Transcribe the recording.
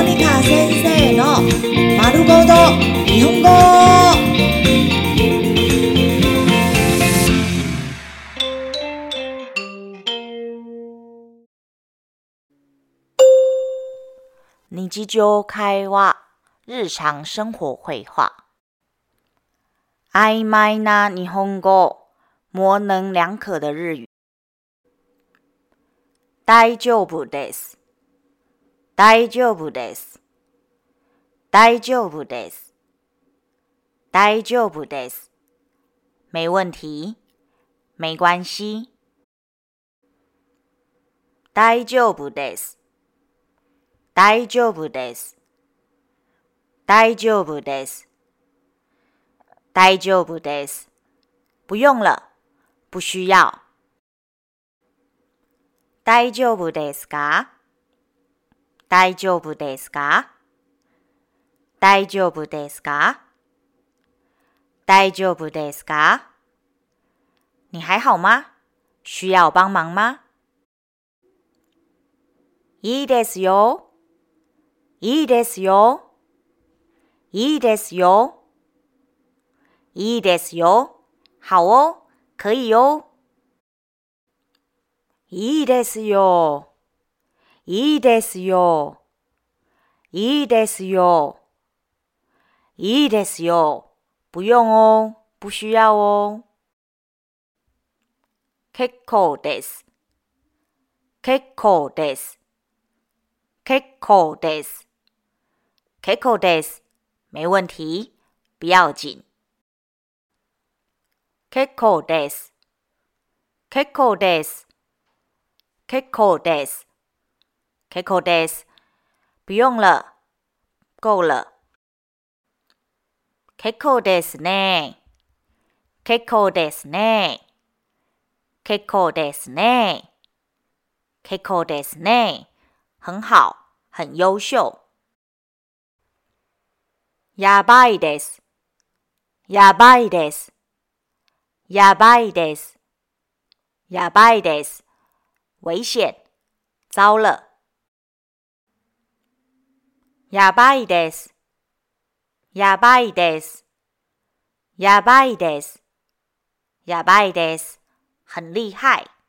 モニカ先生の丸ごと日本語。日常会話、日常生活会話。曖昧な日本語、模棱两可的日语。大丈夫です。大丈夫です。大丈夫です。大丈夫です。没问題。没關係。大丈夫です。大丈夫です。大丈夫です。大丈夫です。不用了，不需要。大丈夫ですか 大丈夫ですか？大丈夫ですか？大丈夫ですか？你還好嗎？需要幫忙嗎？いいですよ。いいですよ。いいですよ。いいですよ。好哦，可以哦。いいですよ。いいですよ。いいですよ。いいですよ。不用哦，不需要哦。結構です。結構です。結構です。結構です。没問題，不要緊。結構です。結構です。結構です。結構です。不用了，夠了。結構ですね。結構ですね。結構ですね。結構ですね。很好，很優秀。やばいです。やばいです。やばいです。やばいです。危險。糟了。やばいです。やばいです。やばいです。やばいです。很厉害。